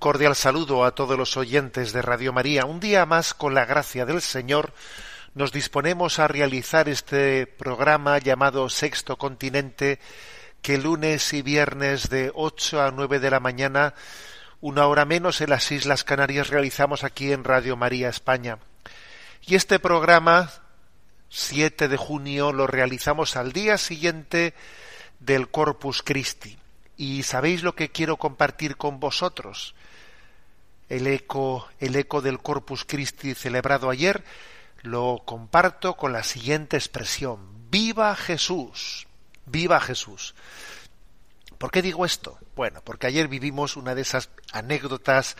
Cordial saludo a todos los oyentes de Radio María. Un día más, con la gracia del Señor, nos disponemos a realizar este programa llamado Sexto Continente, que lunes y viernes de 8 a 9 de la mañana, una hora menos en las Islas Canarias, realizamos aquí en Radio María España. Y este programa, 7 de junio, lo realizamos al día siguiente del Corpus Christi. Y sabéis lo que quiero compartir con vosotros. El eco, el eco del Corpus Christi celebrado ayer lo comparto con la siguiente expresión. ¡Viva Jesús! ¡Viva Jesús! ¿Por qué digo esto? Bueno, porque ayer vivimos una de esas anécdotas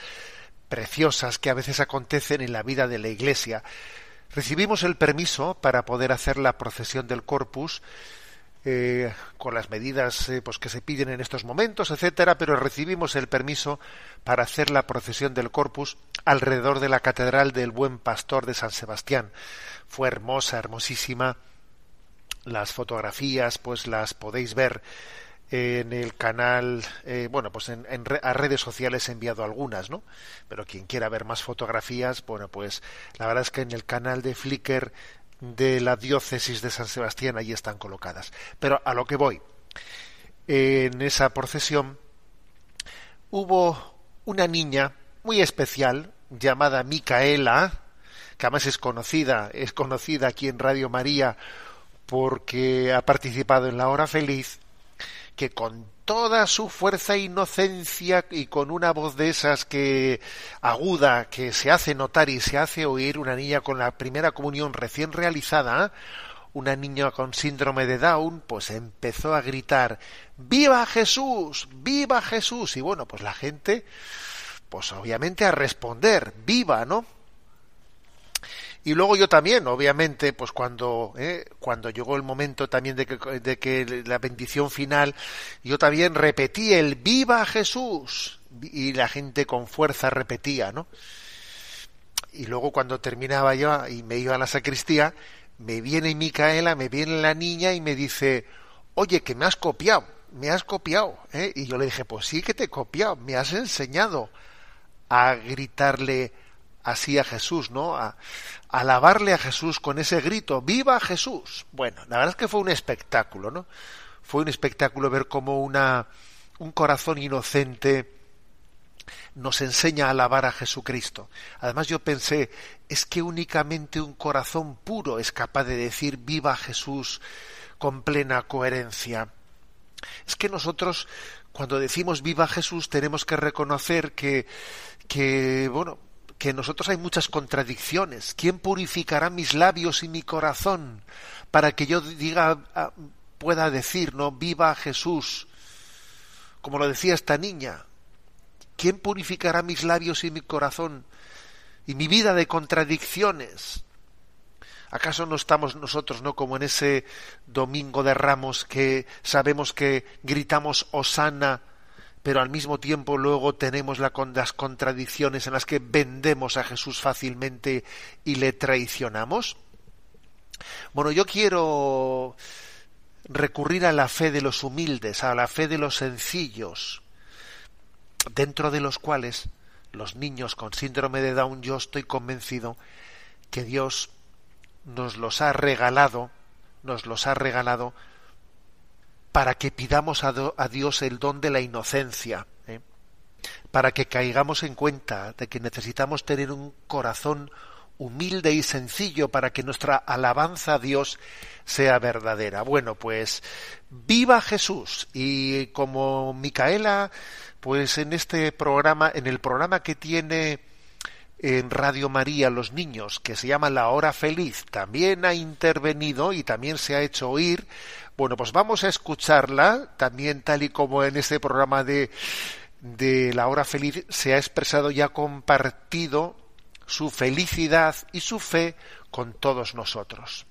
preciosas que a veces acontecen en la vida de la Iglesia. Recibimos el permiso para poder hacer la procesión del Corpus eh, con las medidas eh, pues que se piden en estos momentos, etcétera, pero recibimos el permiso para hacer la procesión del Corpus alrededor de la Catedral del Buen Pastor de San Sebastián. Fue hermosa, hermosísima. Las fotografías, pues las podéis ver en el canal, eh, bueno, pues en, re- a redes sociales he enviado algunas, ¿no? Pero quien quiera ver más fotografías, bueno, pues la verdad es que en el canal de Flickr de la diócesis de San Sebastián allí están colocadas. Pero a lo que voy, en esa procesión hubo una niña muy especial llamada Micaela, que además es conocida, es conocida aquí en Radio María porque ha participado en la hora feliz, que con toda su fuerza e inocencia y con una voz de esas que aguda, que se hace notar y se hace oír, una niña con la primera comunión recién realizada, una niña con síndrome de Down, pues empezó a gritar ¡Viva Jesús! ¡Viva Jesús! Y bueno, pues la gente, pues obviamente a responder, ¡viva! ¿no? Y luego yo también, obviamente, pues cuando, eh, cuando llegó el momento también de que, de que la bendición final, yo también repetí el ¡Viva Jesús! Y la gente con fuerza repetía, ¿no? Y luego cuando terminaba yo y me iba a la sacristía, me viene Micaela, me viene la niña y me dice, oye, que me has copiado, me has copiado. ¿eh? Y yo le dije, pues sí que te he copiado, me has enseñado a gritarle así a Jesús, ¿no? A, alabarle a Jesús con ese grito, ¡Viva Jesús! Bueno, la verdad es que fue un espectáculo, ¿no? Fue un espectáculo ver cómo una, un corazón inocente nos enseña a alabar a Jesucristo. Además yo pensé, es que únicamente un corazón puro es capaz de decir viva Jesús con plena coherencia. Es que nosotros cuando decimos viva Jesús tenemos que reconocer que, que bueno, que nosotros hay muchas contradicciones. ¿Quién purificará mis labios y mi corazón para que yo diga ah, pueda decir, no, viva Jesús? Como lo decía esta niña, ¿quién purificará mis labios y mi corazón y mi vida de contradicciones? ¿Acaso no estamos nosotros, no como en ese domingo de ramos que sabemos que gritamos Osana, pero al mismo tiempo luego tenemos la, las contradicciones en las que vendemos a Jesús fácilmente y le traicionamos? Bueno, yo quiero recurrir a la fe de los humildes, a la fe de los sencillos, dentro de los cuales los niños con síndrome de Down yo estoy convencido que Dios nos los ha regalado, nos los ha regalado para que pidamos a, Dios el don de la inocencia, ¿eh? para que caigamos en cuenta de que necesitamos tener un corazón humilde y sencillo para que nuestra alabanza a Dios sea verdadera. Bueno, pues viva Jesús y como Micaela, pues en este programa, en el programa que tiene en Radio María los niños, que se llama La Hora Feliz, también ha intervenido y también se ha hecho oír. Bueno, pues vamos a escucharla, también tal y como en este programa de, de La Hora Feliz se ha expresado y ha compartido su felicidad y su fe con todos nosotros.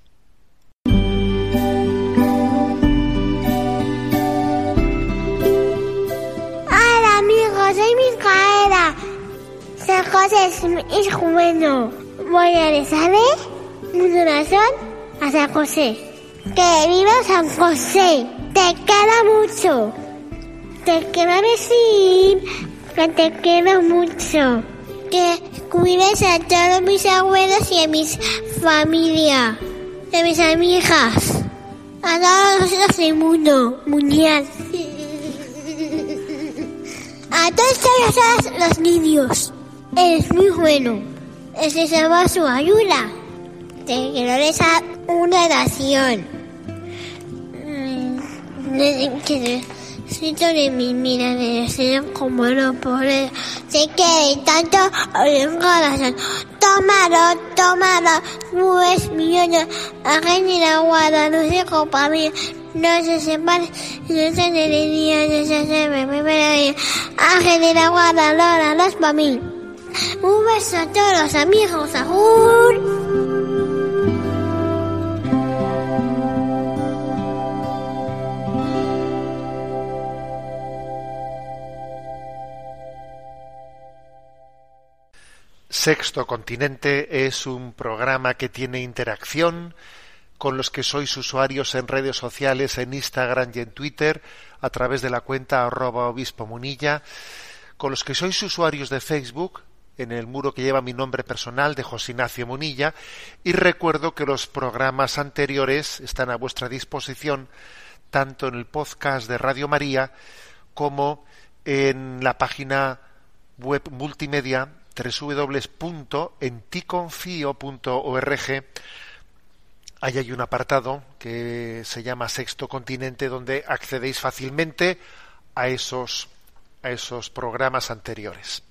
San José es hijo bueno. Voy a rezarle un corazón a San José. Que viva San José. Te queda mucho. Te quiero decir que te quiero mucho. Que cuides a todos mis abuelos y a mi familia. Y a mis amigas. A todos los del mundo mundial. A todos los niños. Eres muy bueno. Necesitamos su ayuda. Te quiero rezar una oración. Mm, Necesito de mi mira de deseo como no poder. Sé que tanto en corazón. Tómalo, tómalo. Nubes millones. Y la guarda. No sé para mí. No se separe. No se de día. No se separe. Ángel y la guarda. Para mí. Un beso a todos los amigos. Sexto Continente es un programa que tiene interacción con los que sois usuarios en redes sociales, en Instagram y en Twitter, a través de la cuenta arroba obispo munilla, con los que sois usuarios de Facebook, en el muro que lleva mi nombre personal de José Ignacio Munilla, y recuerdo que los programas anteriores están a vuestra disposición tanto en el podcast de Radio María como en la página web multimedia www.enticonfio.org Ahí hay un apartado que se llama Sexto Continente donde accedéis fácilmente a esos, a esos programas anteriores.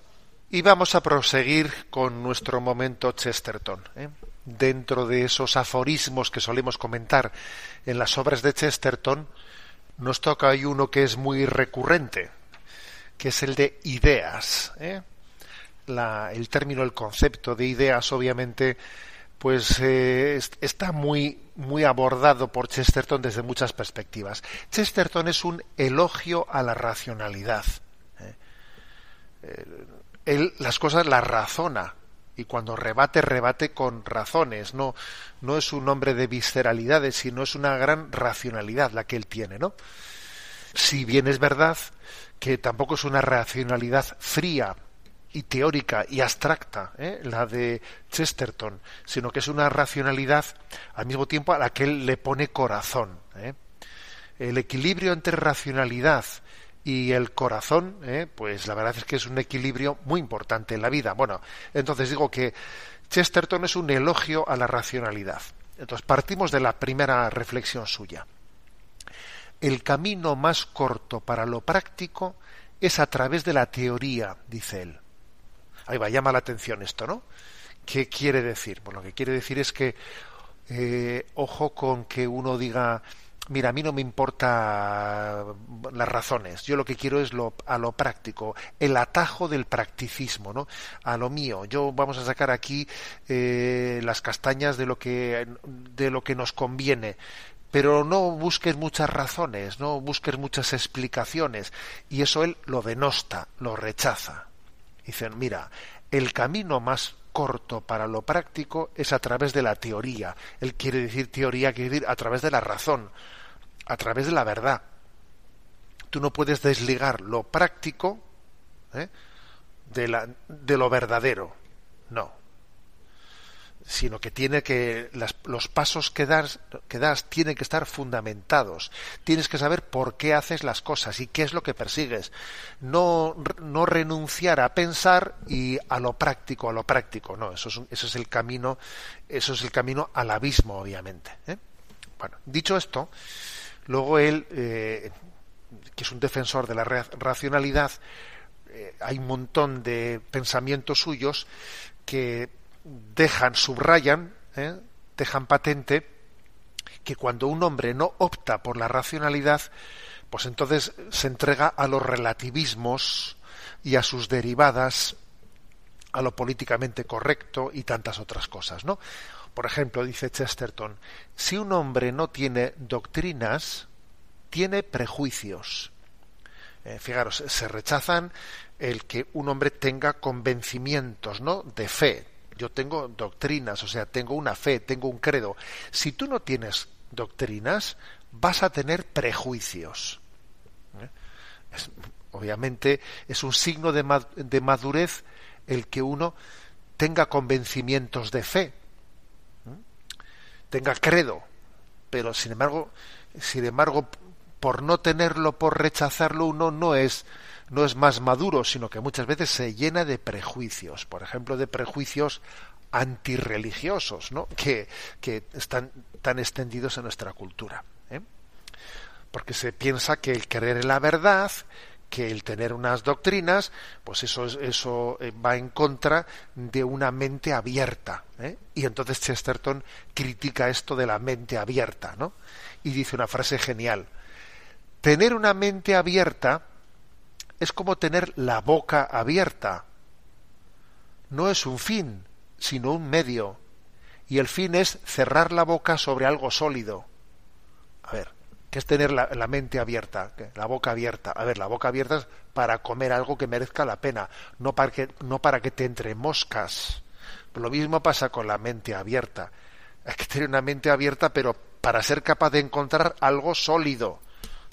Y vamos a proseguir con nuestro momento Chesterton. ¿eh? Dentro de esos aforismos que solemos comentar en las obras de Chesterton, nos toca hay uno que es muy recurrente, que es el de ideas. ¿eh? El término, el concepto de ideas, obviamente, pues eh, está muy, muy abordado por Chesterton desde muchas perspectivas. Chesterton es un elogio a la racionalidad. Él las cosas las razona y cuando rebate, rebate con razones. No, no es un hombre de visceralidades, sino es una gran racionalidad la que él tiene, ¿no? Si bien es verdad que tampoco es una racionalidad fría, y teórica y abstracta, ¿eh? la de Chesterton, sino que es una racionalidad al mismo tiempo a la que él le pone corazón. ¿eh? El equilibrio entre racionalidad y el corazón, ¿eh? pues la verdad es que es un equilibrio muy importante en la vida. Bueno, entonces digo que Chesterton es un elogio a la racionalidad. Entonces partimos de la primera reflexión suya. El camino más corto para lo práctico es a través de la teoría, dice él. Ahí va, llama la atención esto, ¿no? ¿Qué quiere decir? Bueno, lo que quiere decir es que eh, ojo con que uno diga, mira, a mí no me importa las razones, yo lo que quiero es lo, a lo práctico, el atajo del practicismo, ¿no? A lo mío, yo vamos a sacar aquí eh, las castañas de lo que de lo que nos conviene, pero no busques muchas razones, no busques muchas explicaciones, y eso él lo denosta, lo rechaza. Dicen, mira, el camino más corto para lo práctico es a través de la teoría. Él quiere decir teoría, quiere decir a través de la razón, a través de la verdad. Tú no puedes desligar lo práctico ¿eh? de, la, de lo verdadero. No sino que tiene que los pasos que das, que das tienen que estar fundamentados. Tienes que saber por qué haces las cosas y qué es lo que persigues. No, no renunciar a pensar y a lo práctico, a lo práctico. No, eso es, eso es el camino, eso es el camino al abismo, obviamente. ¿eh? Bueno, dicho esto, luego él, eh, que es un defensor de la racionalidad, eh, hay un montón de pensamientos suyos que dejan, subrayan, ¿eh? dejan patente que cuando un hombre no opta por la racionalidad, pues entonces se entrega a los relativismos y a sus derivadas, a lo políticamente correcto y tantas otras cosas, ¿no? Por ejemplo, dice Chesterton, si un hombre no tiene doctrinas, tiene prejuicios. Eh, fijaros, se rechazan el que un hombre tenga convencimientos, ¿no? De fe. Yo tengo doctrinas, o sea, tengo una fe, tengo un credo. Si tú no tienes doctrinas, vas a tener prejuicios. ¿Eh? obviamente es un signo de, madurez el que uno tenga convencimientos de fe. Tenga credo, pero sin embargo, sin embargo, por no tenerlo, por rechazarlo, uno no es no es más maduro, sino que muchas veces se llena de prejuicios, por ejemplo, de prejuicios antirreligiosos, ¿no? que, que están tan extendidos en nuestra cultura. ¿eh? Porque se piensa que el creer en la verdad, que el tener unas doctrinas, pues eso, eso eh, va en contra de una mente abierta. ¿eh? Y entonces Chesterton critica esto de la mente abierta, ¿no? Y dice una frase genial. Tener una mente abierta es como tener la boca abierta. No es un fin, sino un medio. Y el fin es cerrar la boca sobre algo sólido. A ver, ¿qué es tener la, mente abierta? La boca abierta. A ver, la boca abierta es para comer algo que merezca la pena, no para que, no para que te entre moscas. Lo mismo pasa con la mente abierta. Hay que tener una mente abierta, pero para ser capaz de encontrar algo sólido.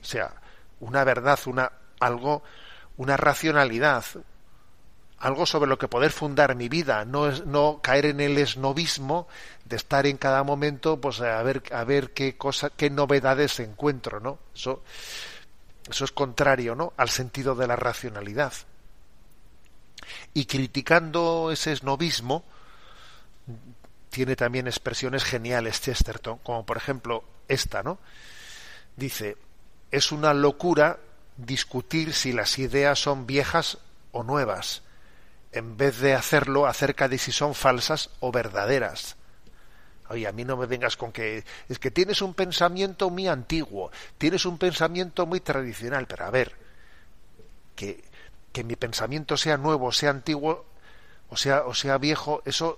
O sea, una verdad, una, algo una racionalidad, algo sobre lo que poder fundar mi vida, no es no caer en el esnovismo de estar en cada momento pues a ver a ver qué cosa qué novedades encuentro, ¿no? Eso es contrario, ¿no? al sentido de la racionalidad. Y criticando ese esnovismo tiene también expresiones geniales Chesterton, como por ejemplo esta, ¿no? Dice, es una locura discutir si las ideas son viejas o nuevas, en vez de hacerlo acerca de si son falsas o verdaderas. Oye, a mí no me vengas con que es que tienes un pensamiento muy antiguo, tienes un pensamiento muy tradicional, pero a ver, que, que mi pensamiento sea nuevo, sea antiguo, o sea, o sea viejo, eso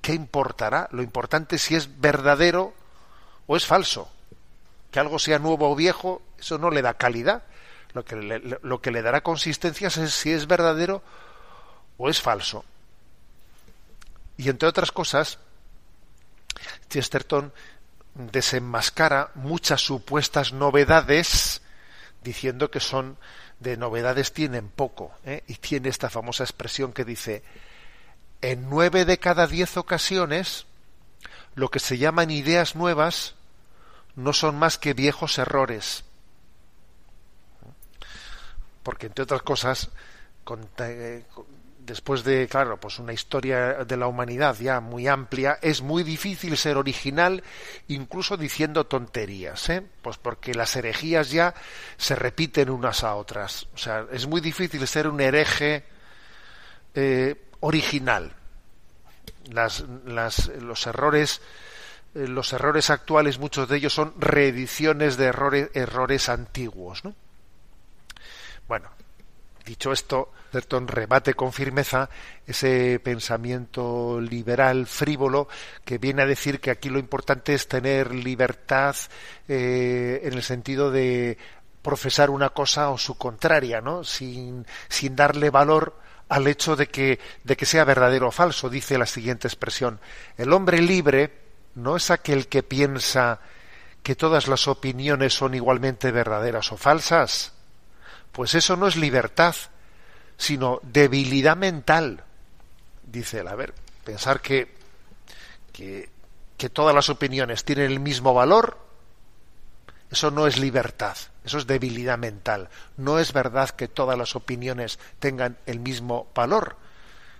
¿qué importará? Lo importante es si es verdadero o es falso. Que algo sea nuevo o viejo, eso no le da calidad. Lo que le, lo que le dará consistencia es si es verdadero o es falso. Y entre otras cosas, Chesterton desenmascara muchas supuestas novedades diciendo que son de novedades tienen poco ¿eh? y tiene esta famosa expresión que dice en nueve de cada diez ocasiones lo que se llaman ideas nuevas no son más que viejos errores porque entre otras cosas, eh, después de, claro, pues una historia de la humanidad ya muy amplia, es muy difícil ser original incluso diciendo tonterías, ¿eh? Pues porque las herejías ya se repiten unas a otras. O sea, es muy difícil ser un hereje eh, original. Las, las, los errores eh, los errores actuales, muchos de ellos son reediciones de errores, errores antiguos, ¿no? Bueno, dicho esto, Certon rebate con firmeza ese pensamiento liberal frívolo que viene a decir que aquí lo importante es tener libertad eh, en el sentido de profesar una cosa o su contraria, ¿no? Sin, sin darle valor al hecho de que, de que sea verdadero o falso. Dice la siguiente expresión: el hombre libre no es aquel que piensa que todas las opiniones son igualmente verdaderas o falsas pues eso no es libertad, sino debilidad mental. Dice él, a ver, pensar que, que, que todas las opiniones tienen el mismo valor, eso no es libertad, eso es debilidad mental. No es verdad que todas las opiniones tengan el mismo valor.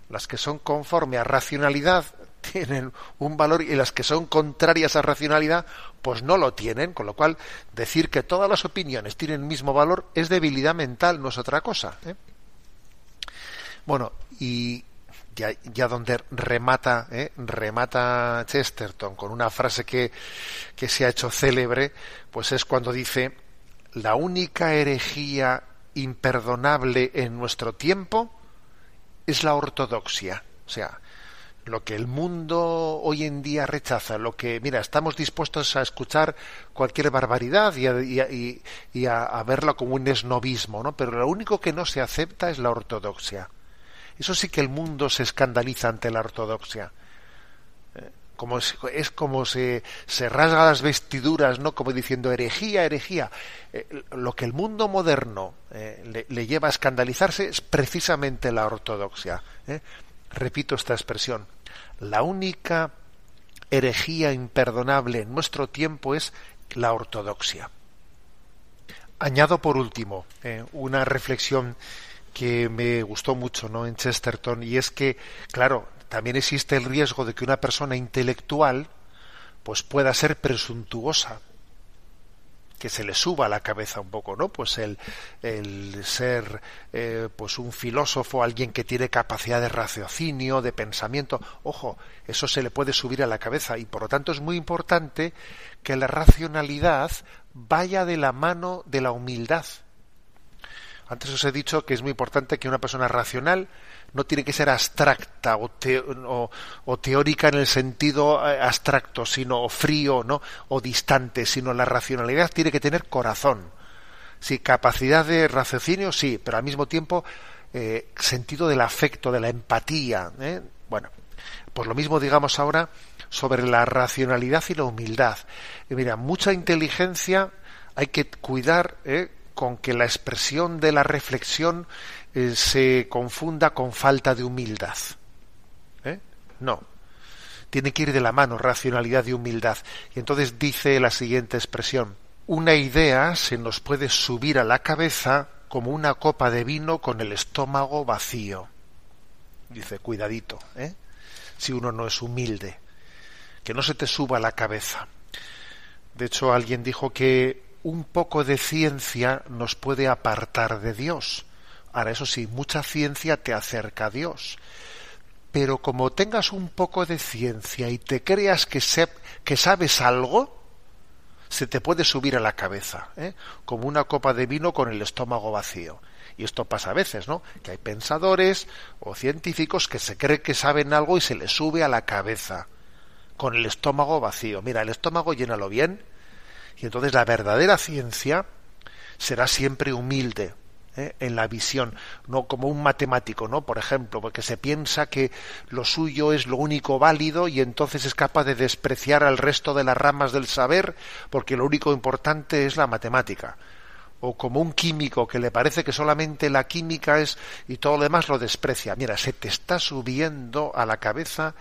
Las que son conforme a racionalidad tienen un valor y las que son contrarias a racionalidad, pues no lo tienen, con lo cual decir que todas las opiniones tienen el mismo valor es debilidad mental, no es otra cosa. ¿eh? Bueno, y ya, ya donde remata, ¿eh? remata Chesterton con una frase que, que se ha hecho célebre, pues es cuando dice, la única herejía imperdonable en nuestro tiempo es la ortodoxia. O sea, lo que el mundo hoy en día rechaza, lo que, mira, estamos dispuestos a escuchar cualquier barbaridad y a, verla como un esnovismo, ¿no? Pero lo único que no se acepta es la ortodoxia. Eso sí que el mundo se escandaliza ante la ortodoxia. Eh, como es, es, como se, se rasga las vestiduras, ¿no? Como diciendo herejía, herejía. Eh, lo que el mundo moderno eh, le, le, lleva a escandalizarse es precisamente la ortodoxia. Repito esta expresión. La única herejía imperdonable en nuestro tiempo es la ortodoxia. Añado por último una reflexión que me gustó mucho ¿no? en Chesterton y es que, claro, también existe el riesgo de que una persona intelectual pues pueda ser presuntuosa, que se le suba a la cabeza un poco, ¿no? Pues el, el ser eh, pues un filósofo, alguien que tiene capacidad de raciocinio, de pensamiento, ojo, eso se le puede subir a la cabeza y por lo tanto es muy importante que la racionalidad vaya de la mano de la humildad. Antes os he dicho que es muy importante que una persona racional no tiene que ser abstracta o, o, teórica en el sentido eh, abstracto, sino frío, ¿no? o distante, sino la racionalidad tiene que tener corazón. Sí, capacidad de raciocinio, sí, pero al mismo tiempo eh, sentido del afecto, de la empatía. ¿eh? Bueno, pues lo mismo digamos ahora sobre la racionalidad y la humildad. mira, mucha inteligencia hay que cuidar con que la expresión de la reflexión eh, se confunda con falta de humildad. ¿Eh? No. Tiene que ir de la mano racionalidad y humildad. Y entonces dice la siguiente expresión. Una idea se nos puede subir a la cabeza como una copa de vino con el estómago vacío. Dice, cuidadito, ¿eh? si uno no es humilde. Que no se te suba a la cabeza. De hecho, alguien dijo que un poco de ciencia nos puede apartar de Dios. Ahora, eso sí, mucha ciencia te acerca a Dios. Pero como tengas un poco de ciencia y te creas que, que sabes algo, se te puede subir a la cabeza, ¿eh? como una copa de vino con el estómago vacío. Y esto pasa a veces, ¿no? Que hay pensadores o científicos que se creen que saben algo y se les sube a la cabeza, con el estómago vacío. Mira, el estómago llénalo bien, y entonces la verdadera ciencia será siempre humilde, ¿eh? en la visión, no como un matemático, ¿no? Por ejemplo, porque se piensa que lo suyo es lo único válido y entonces es capaz de despreciar al resto de las ramas del saber porque lo único importante es la matemática. O como un químico que le parece que solamente la química es y todo lo demás lo desprecia. Mira, se te está subiendo a la cabeza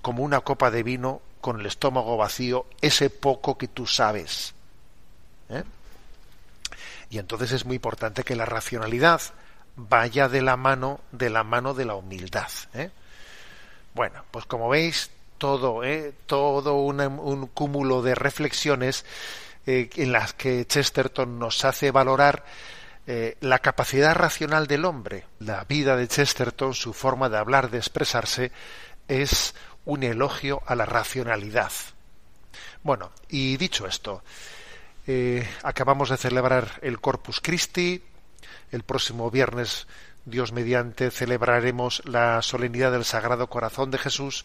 como una copa de vino con el estómago vacío ese poco que tú sabes. ¿eh? Y entonces es muy importante que la racionalidad vaya de la mano de la mano de la humildad. ¿eh? Bueno, pues como veis, todo, ¿eh? todo un cúmulo de reflexiones eh, en las que Chesterton nos hace valorar eh, la capacidad racional del hombre. La vida de Chesterton, su forma de hablar, de expresarse, es un elogio a la racionalidad. Bueno, y dicho esto, eh, acabamos de celebrar el Corpus Christi. El próximo viernes, Dios mediante, celebraremos la solemnidad del Sagrado Corazón de Jesús.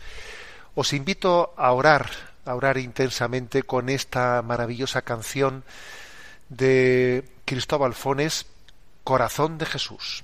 Os invito a orar, a orar intensamente con esta maravillosa canción de Cristóbal Fones, Corazón de Jesús.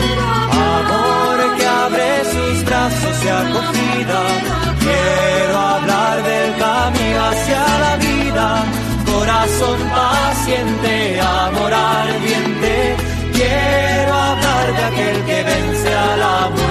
sus brazos de acogida. Quiero hablar del camino hacia la vida, corazón paciente, amor ardiente. Quiero hablar de aquel que vence a la muerte.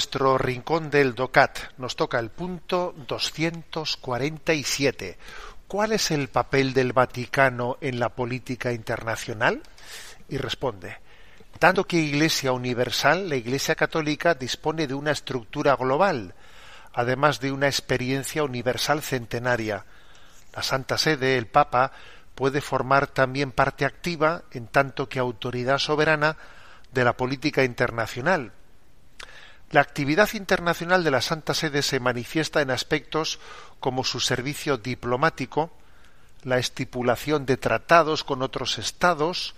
Nuestro rincón del DOCAT nos toca el punto 247. ¿Cuál es el papel del Vaticano en la política internacional? Y responde, dado que Iglesia Universal, la Iglesia Católica dispone de una estructura global, además de una experiencia universal centenaria. La Santa Sede, el Papa, puede formar también parte activa, en tanto que autoridad soberana, de la política internacional. La actividad internacional de la Santa Sede se manifiesta en aspectos como su servicio diplomático, la estipulación de tratados con otros estados,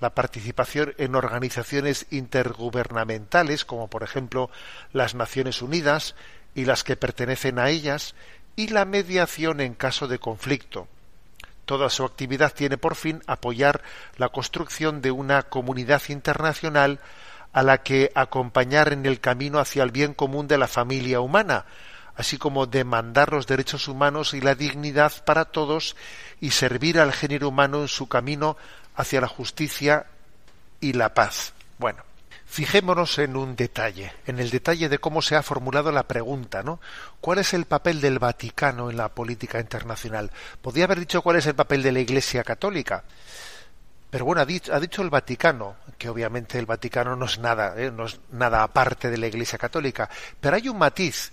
la participación en organizaciones intergubernamentales, como por ejemplo las Naciones Unidas y las que pertenecen a ellas, y la mediación en caso de conflicto. Toda su actividad tiene por fin apoyar la construcción de una comunidad internacional a la que acompañar en el camino hacia el bien común de la familia humana, así como demandar los derechos humanos y la dignidad para todos y servir al género humano en su camino hacia la justicia y la paz. Bueno, fijémonos en un detalle, en el detalle de cómo se ha formulado la pregunta, ¿no? ¿Cuál es el papel del Vaticano en la política internacional? Podría haber dicho cuál es el papel de la Iglesia Católica. Pero bueno, ha dicho, el Vaticano, que obviamente el Vaticano no es nada, ¿eh? no es nada aparte de la Iglesia Católica, pero hay un matiz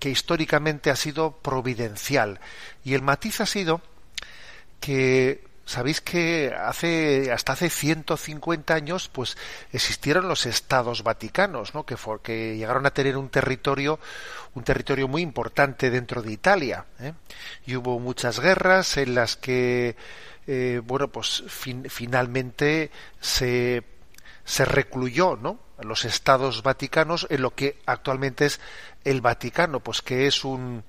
que históricamente ha sido providencial, y el matiz ha sido que sabéis que hace hasta hace 150 años pues existieron los estados vaticanos no que, que llegaron a tener un territorio un territorio muy importante dentro de Italia ¿eh? y hubo muchas guerras en las que eh, bueno pues finalmente se se recluyó no los estados vaticanos en lo que actualmente es el Vaticano pues que es un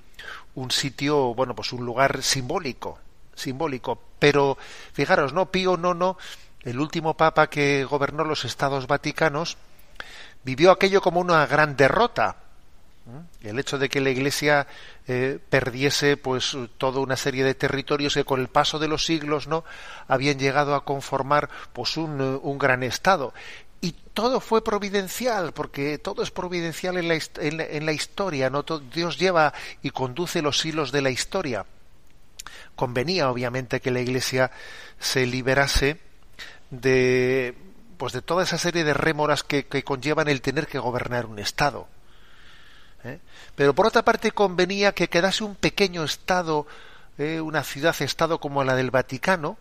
un sitio bueno pues un lugar simbólico simbólico. Pero fijaros, ¿no? Pío IX, el último papa que gobernó los estados vaticanos, vivió aquello como una gran derrota. El hecho de que la Iglesia eh, perdiese pues toda una serie de territorios que con el paso de los siglos no habían llegado a conformar pues un, un gran estado y todo fue providencial porque todo es providencial en la, en la, historia no Dios lleva y conduce los hilos de la historia convenía obviamente que la Iglesia se liberase de pues de toda esa serie de rémoras que, conllevan el tener que gobernar un Estado. ¿eh? Pero por otra parte convenía que quedase un pequeño Estado, ¿eh? una ciudad-Estado como la del Vaticano,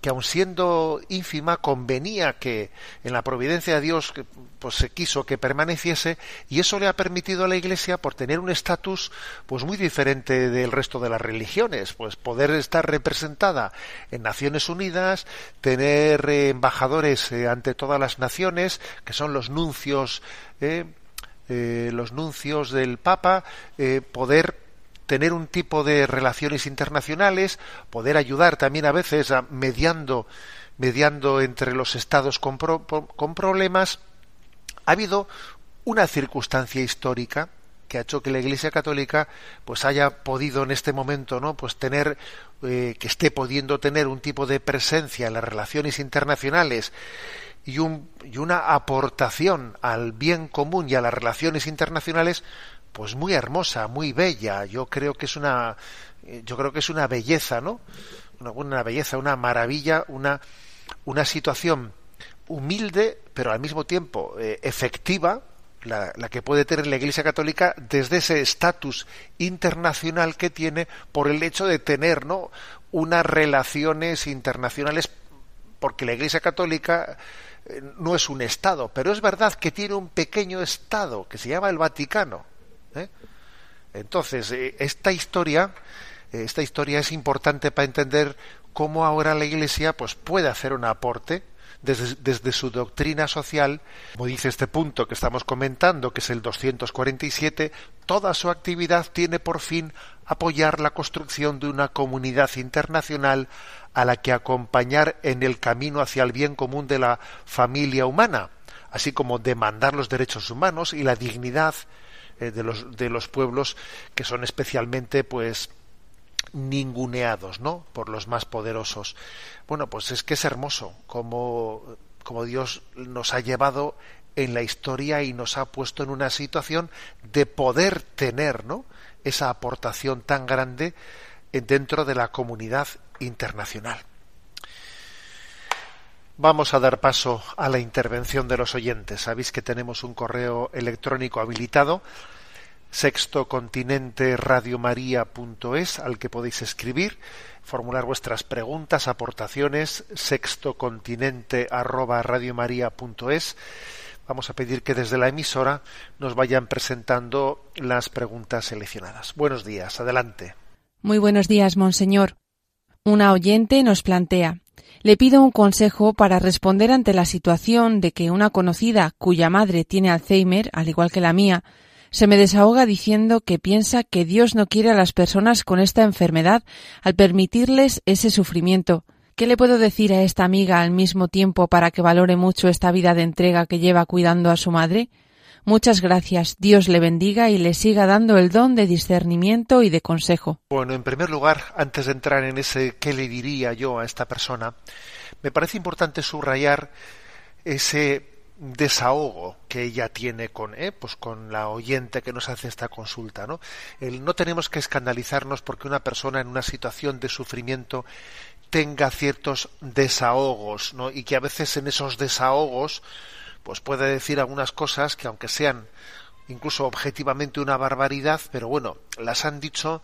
que aun siendo ínfima convenía que en la providencia de Dios pues se quiso que permaneciese y eso le ha permitido a la Iglesia por tener un estatus pues muy diferente del resto de las religiones pues poder estar representada en Naciones Unidas tener eh, embajadores eh, ante todas las naciones que son los nuncios eh, los nuncios del Papa poder tener un tipo de relaciones internacionales, poder ayudar también a veces a mediando, mediando entre los estados con, con problemas, ha habido una circunstancia histórica que ha hecho que la Iglesia Católica pues haya podido en este momento no pues tener eh, que esté pudiendo tener un tipo de presencia en las relaciones internacionales y, un, y una aportación al bien común y a las relaciones internacionales pues muy hermosa, muy bella. Yo creo que es una, yo creo que es una belleza, ¿no? Una, belleza, una maravilla, una, una situación humilde, pero al mismo tiempo eh, efectiva, la, la, que puede tener la Iglesia Católica desde ese estatus internacional que tiene por el hecho de tener, ¿no? Unas relaciones internacionales, porque la Iglesia Católica eh, no es un Estado, pero es verdad que tiene un pequeño Estado que se llama el Vaticano ¿eh? Entonces, eh, esta historia, eh, esta historia es importante para entender cómo ahora la Iglesia pues, puede hacer un aporte desde, desde, su doctrina social, como dice este punto que estamos comentando, que es el 247, toda su actividad tiene por fin apoyar la construcción de una comunidad internacional a la que acompañar en el camino hacia el bien común de la familia humana, así como demandar los derechos humanos y la dignidad eh, de, los, de los pueblos que son especialmente pues ninguneados no por los más poderosos. Bueno pues es que es hermoso como como Dios nos ha llevado en la historia y nos ha puesto en una situación de poder tener no esa aportación tan grande dentro de la comunidad internacional Vamos a dar paso a la intervención de los oyentes. Sabéis que tenemos un correo electrónico habilitado, sextocontinenteradiomaria.es, al que podéis escribir, formular vuestras preguntas, aportaciones, sextocontinente@radiomaria.es. Vamos a pedir que desde la emisora nos vayan presentando las preguntas seleccionadas. Buenos días, adelante. Muy buenos días, monseñor. Una oyente nos plantea le pido un consejo para responder ante la situación de que una conocida cuya madre tiene Alzheimer, al igual que la mía, se me desahoga diciendo que piensa que Dios no quiere a las personas con esta enfermedad al permitirles ese sufrimiento. ¿Qué le puedo decir a esta amiga al mismo tiempo para que valore mucho esta vida de entrega que lleva cuidando a su madre? Muchas gracias. Dios le bendiga y le siga dando el don de discernimiento y de consejo. Bueno, en primer lugar, antes de entrar en ese qué le diría yo a esta persona, me parece importante subrayar ese desahogo que ella tiene con eh, pues con la oyente que nos hace esta consulta no El, no tenemos que escandalizarnos porque una persona en una situación de sufrimiento tenga ciertos desahogos no y que a veces en esos desahogos pues puede decir algunas cosas que aunque sean incluso objetivamente una barbaridad, pero bueno, las han dicho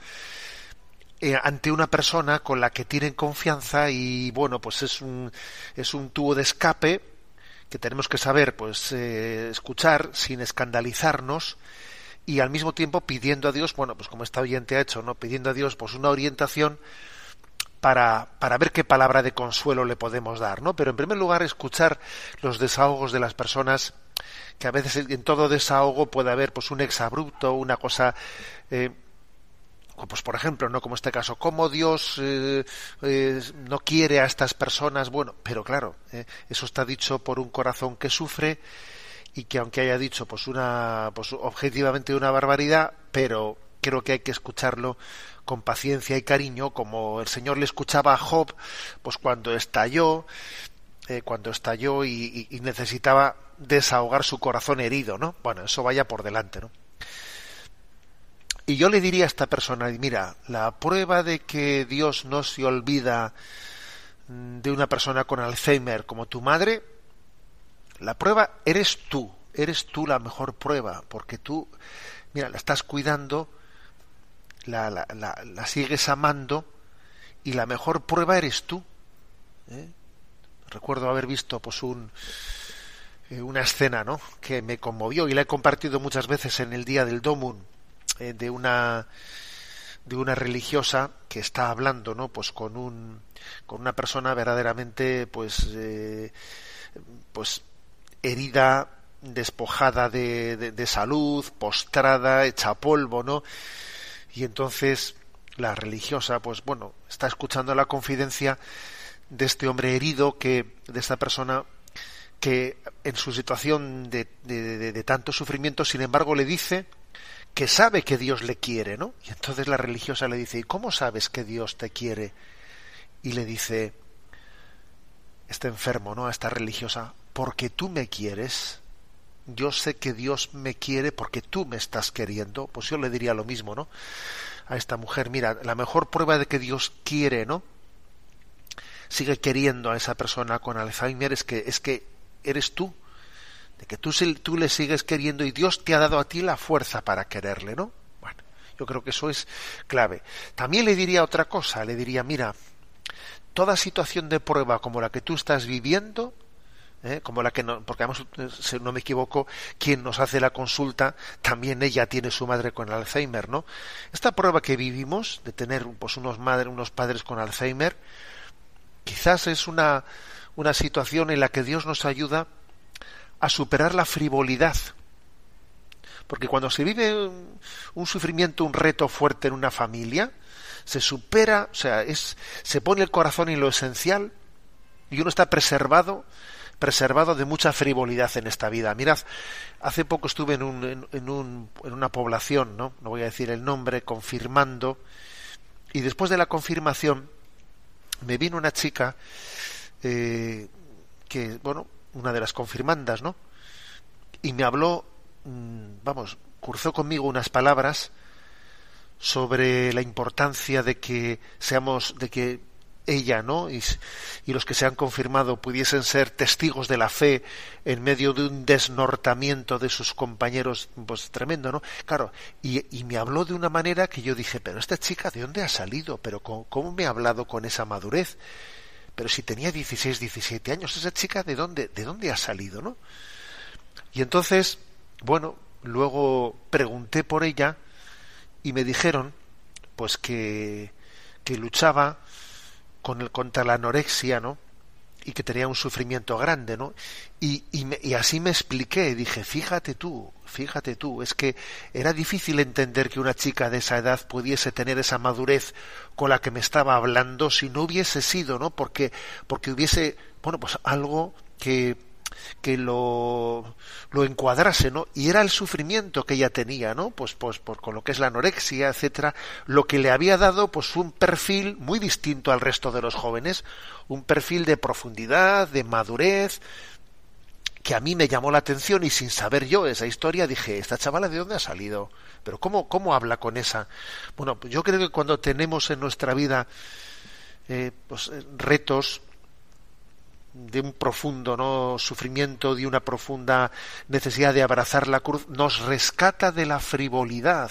eh, ante una persona con la que tienen confianza y bueno, pues es un, es un tubo de escape que tenemos que saber pues eh, escuchar sin escandalizarnos y al mismo tiempo pidiendo a Dios, bueno, pues como esta oyente ha hecho, ¿no? Pidiendo a Dios pues una orientación para, para ver qué palabra de consuelo le podemos dar, ¿no? Pero en primer lugar escuchar los desahogos de las personas que a veces en todo desahogo puede haber pues un exabrupto, una cosa eh, pues por ejemplo, no como este caso, cómo Dios eh, eh, no quiere a estas personas, bueno, pero claro, eso está dicho por un corazón que sufre y que aunque haya dicho pues una pues objetivamente una barbaridad, pero creo que hay que escucharlo con paciencia y cariño, como el Señor le escuchaba a Job, pues cuando estalló, eh, cuando estalló y, necesitaba desahogar su corazón herido, ¿no? Bueno, eso vaya por delante, ¿no? Y yo le diría a esta persona, mira, la prueba de que Dios no se olvida de una persona con Alzheimer como tu madre, la prueba eres tú, eres tú la mejor prueba, porque tú, mira, la estás cuidando, la, la, la, sigues amando y la mejor prueba eres tú. ¿eh? Recuerdo haber visto pues un, eh, una escena ¿no? que me conmovió y la he compartido muchas veces en el día del Domun eh, de una de una religiosa que está hablando no pues con un con una persona verdaderamente pues pues herida despojada de, de, salud postrada hecha polvo no y entonces la religiosa pues bueno está escuchando la confidencia de este hombre herido que de esta persona que en su situación de, de, tanto sufrimiento sin embargo le dice que sabe que Dios le quiere no y entonces la religiosa le dice y cómo sabes que Dios te quiere y le dice este enfermo no a esta religiosa porque tú me quieres yo sé que Dios me quiere porque tú me estás queriendo, pues yo le diría lo mismo, ¿no? A esta mujer, mira, la mejor prueba de que Dios quiere, ¿no? Sigue queriendo a esa persona con Alzheimer es que es que eres tú, de que tú, tú le sigues queriendo y Dios te ha dado a ti la fuerza para quererle, ¿no? Bueno, yo creo que eso es clave. También le diría otra cosa, le diría, mira, toda situación de prueba como la que tú estás viviendo, ¿eh? como la que no, porque además, si no me equivoco, quien nos hace la consulta, también ella tiene su madre con Alzheimer, ¿no? Esta prueba que vivimos de tener pues unos madres, unos padres con Alzheimer, quizás es una, una situación en la que Dios nos ayuda a superar la frivolidad. Porque cuando se vive un sufrimiento, un reto fuerte en una familia, se supera, o sea, es, se pone el corazón en lo esencial y uno está preservado preservado de mucha frivolidad en esta vida. Mirad, hace poco estuve en, un, en, un, en una población, ¿no? no voy a decir el nombre, confirmando, y después de la confirmación me vino una chica eh, que, bueno, una de las confirmandas, ¿no? Y me habló, mm, vamos, cursó conmigo unas palabras sobre la importancia de que seamos, de que ella, ¿no? Y, los que se han confirmado pudiesen ser testigos de la fe en medio de un desnortamiento de sus compañeros, pues tremendo, ¿no? Claro, y, me habló de una manera que yo dije, pero esta chica, ¿de dónde ha salido? ¿Pero cómo, me ha hablado con esa madurez? Pero si tenía 16, 17 años, esa chica, ¿de dónde, de dónde ha salido, no? Y entonces, bueno, luego pregunté por ella y me dijeron, pues que, que luchaba con el, contra la anorexia, ¿no? Y que tenía un sufrimiento grande, ¿no? Y, y, así me expliqué, y dije, fíjate tú, fíjate tú, es que era difícil entender que una chica de esa edad pudiese tener esa madurez con la que me estaba hablando si no hubiese sido, ¿no? Porque, porque hubiese, bueno, pues algo que que lo, lo encuadrase, ¿no? Y era el sufrimiento que ella tenía, ¿no? Pues, pues, por, con lo que es la anorexia, etcétera, lo que le había dado, pues, un perfil muy distinto al resto de los jóvenes, un perfil de profundidad, de madurez, que a mí me llamó la atención y sin saber yo esa historia dije, esta chavala de dónde ha salido, pero cómo, cómo habla con esa. Bueno, yo creo que cuando tenemos en nuestra vida eh, pues, retos de un profundo ¿no? sufrimiento, de una profunda necesidad de abrazar la cruz, nos rescata de la frivolidad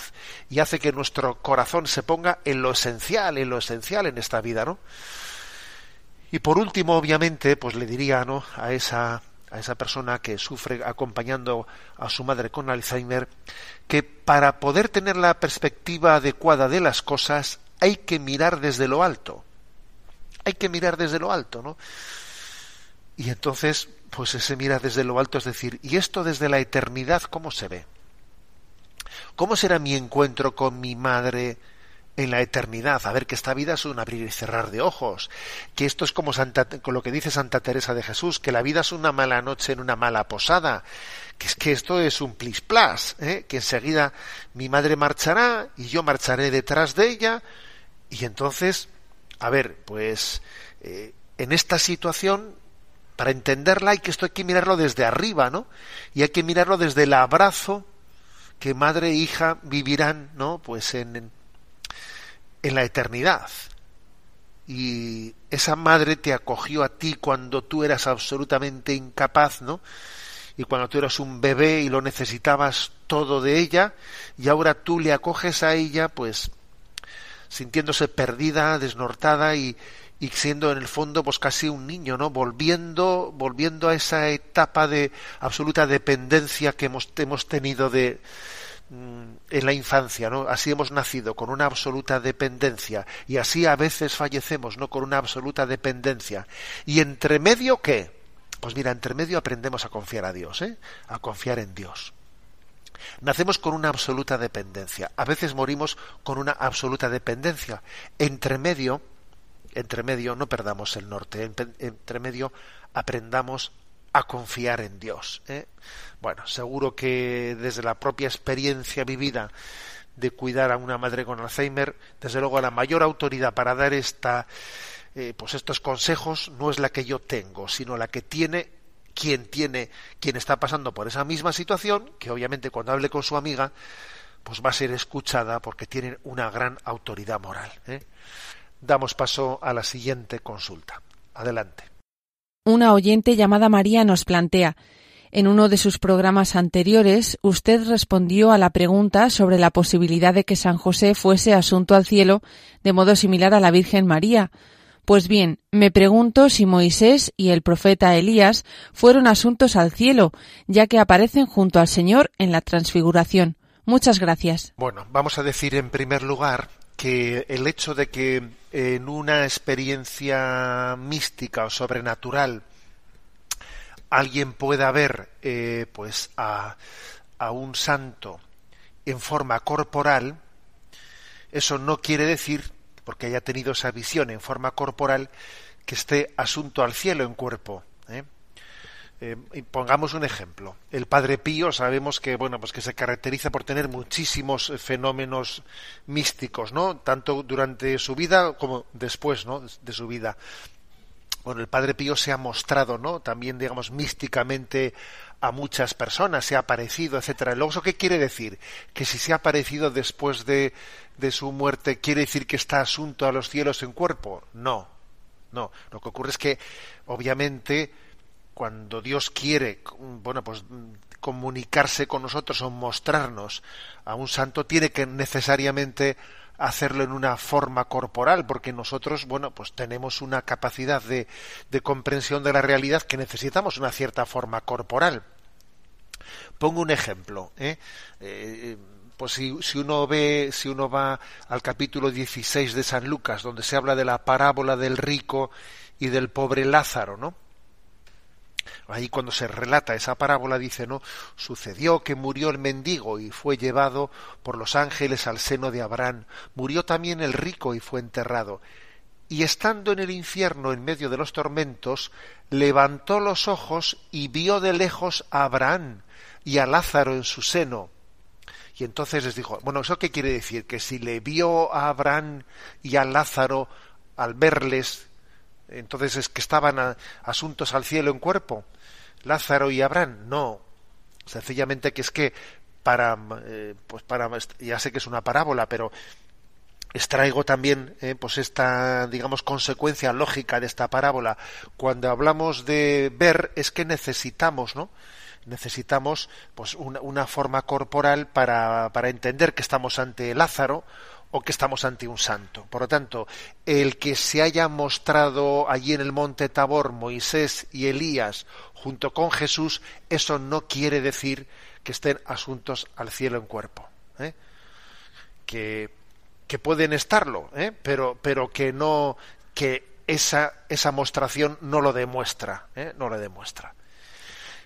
y hace que nuestro corazón se ponga en lo esencial, en lo esencial en esta vida, ¿no? Y por último, obviamente, pues le diría, ¿no? a esa a esa persona que sufre acompañando a su madre con Alzheimer, que para poder tener la perspectiva adecuada de las cosas hay que mirar desde lo alto. Hay que mirar desde lo alto, ¿no? Y entonces, pues ese mira desde lo alto es decir, ¿y esto desde la eternidad cómo se ve? ¿Cómo será mi encuentro con mi madre en la eternidad? A ver, que esta vida es un abrir y cerrar de ojos, que esto es como Santa, con lo que dice Santa Teresa de Jesús, que la vida es una mala noche en una mala posada, que es que esto es un plis plas, ¿eh? que enseguida mi madre marchará y yo marcharé detrás de ella, y entonces, a ver, pues eh, en esta situación para entenderla hay que esto hay que mirarlo desde arriba, ¿no? Y hay que mirarlo desde el abrazo que madre e hija vivirán, ¿no? Pues en, en la eternidad. Y esa madre te acogió a ti cuando tú eras absolutamente incapaz, ¿no? Y cuando tú eras un bebé y lo necesitabas todo de ella, y ahora tú le acoges a ella, pues sintiéndose perdida, desnortada y, y siendo en el fondo pues casi un niño, ¿no? Volviendo, volviendo a esa etapa de absoluta dependencia que hemos, tenido de mm, en la infancia, ¿no? Así hemos nacido con una absoluta dependencia y así a veces fallecemos, ¿no? Con una absoluta dependencia. ¿Y entre medio qué? Pues mira, entre medio aprendemos a confiar a Dios, ¿eh? A confiar en Dios. Nacemos con una absoluta dependencia. A veces morimos con una absoluta dependencia. Entre medio entre medio no perdamos el norte, entre medio aprendamos a confiar en Dios. ¿eh? Bueno, seguro que desde la propia experiencia vivida de cuidar a una madre con Alzheimer, desde luego la mayor autoridad para dar esta, eh, pues estos consejos no es la que yo tengo, sino la que tiene quien tiene, quien está pasando por esa misma situación, que obviamente cuando hable con su amiga, pues va a ser escuchada porque tiene una gran autoridad moral. ¿eh? Damos paso a la siguiente consulta. Adelante. Una oyente llamada María nos plantea en uno de sus programas anteriores, usted respondió a la pregunta sobre la posibilidad de que San José fuese asunto al cielo de modo similar a la Virgen María. Pues bien, me pregunto si Moisés y el profeta Elías fueron asuntos al cielo, ya que aparecen junto al Señor en la transfiguración. Muchas gracias. Bueno, vamos a decir en primer lugar que el hecho de que en una experiencia mística o sobrenatural alguien pueda ver eh, pues a, a un santo en forma corporal, eso no quiere decir, porque haya tenido esa visión en forma corporal, que esté asunto al cielo en cuerpo. ¿Eh? Eh, pongamos un ejemplo. El Padre Pío sabemos que bueno pues que se caracteriza por tener muchísimos fenómenos místicos, ¿no? Tanto durante su vida como después, ¿no? De su vida. Bueno, el Padre Pío se ha mostrado, ¿no? También, digamos, místicamente a muchas personas, se ha aparecido, etcétera. Luego, ¿eso qué quiere decir? Que si se ha aparecido después de, de su muerte, ¿quiere decir que está asunto a los cielos en cuerpo? No, no. Lo que ocurre es que, obviamente, cuando Dios quiere, bueno, pues comunicarse con nosotros o mostrarnos a un santo, tiene que necesariamente hacerlo en una forma corporal, porque nosotros, bueno, pues tenemos una capacidad de, comprensión de la realidad que necesitamos una cierta forma corporal. Pongo un ejemplo, ¿eh? eh pues si, si, uno ve, si uno va al capítulo 16 de San Lucas, donde se habla de la parábola del rico y del pobre Lázaro, ¿no? Ahí cuando se relata esa parábola dice, ¿no? Sucedió que murió el mendigo y fue llevado por los ángeles al seno de Abraham. Murió también el rico y fue enterrado. Y estando en el infierno en medio de los tormentos, levantó los ojos y vio de lejos a Abraham y a Lázaro en su seno. Y entonces les dijo, bueno, ¿eso qué quiere decir? Que si le vio a Abraham y a Lázaro al verles entonces es que estaban asuntos al cielo en cuerpo, Lázaro y Abraham, no, sencillamente que es que para, eh, pues para, ya sé que es una parábola, pero extraigo también eh, pues esta digamos consecuencia lógica de esta parábola. Cuando hablamos de ver es que necesitamos no necesitamos pues una, una forma corporal para, para entender que estamos ante Lázaro o que estamos ante un santo. Por lo tanto, el que se haya mostrado allí en el monte Tabor Moisés y Elías junto con Jesús, eso no quiere decir que estén asuntos al cielo en cuerpo. ¿eh? Que, que, pueden estarlo, ¿eh? pero, pero que no, que esa, esa mostración no lo demuestra, ¿eh? no lo demuestra.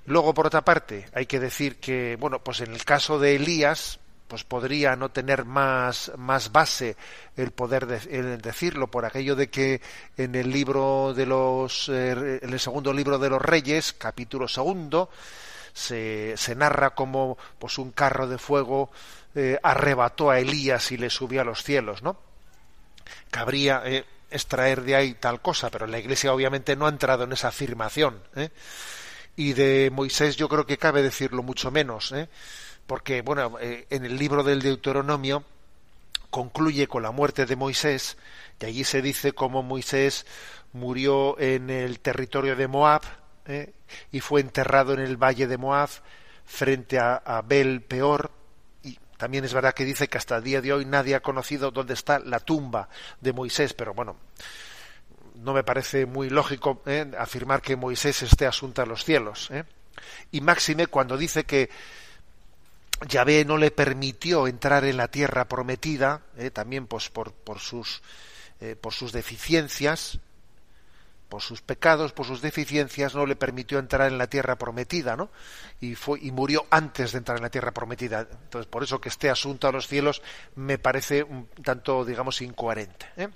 Luego, por otra parte, hay que decir que, bueno, pues en el caso de Elías, pues podría no tener más, más base el poder decirlo por aquello de que en el libro de los eh, en el segundo libro de los reyes capítulo segundo se, se narra como pues un carro de fuego eh, arrebató a Elías y le subió a los cielos no cabría eh, extraer de ahí tal cosa pero la iglesia obviamente no ha entrado en esa afirmación y de Moisés yo creo que cabe decirlo mucho menos ¿eh? Porque bueno, eh, en el libro del Deuteronomio concluye con la muerte de Moisés, y allí se dice cómo Moisés murió en el territorio de Moab ¿eh? y fue enterrado en el valle de Moab frente a, a Bel Peor. Y también es verdad que dice que hasta el día de hoy nadie ha conocido dónde está la tumba de Moisés, pero bueno, no me parece muy lógico ¿eh? afirmar que Moisés esté asunto a los cielos. Y máxime cuando dice que Yahvé no le permitió entrar en la tierra prometida, eh, también pues, por, por, sus, eh, por sus deficiencias, por sus pecados, por sus deficiencias, no le permitió entrar en la tierra prometida, ¿no? Y, fue, y murió antes de entrar en la tierra prometida. Entonces, por eso que esté asunto a los cielos me parece un tanto, digamos, incoherente. ¿eh?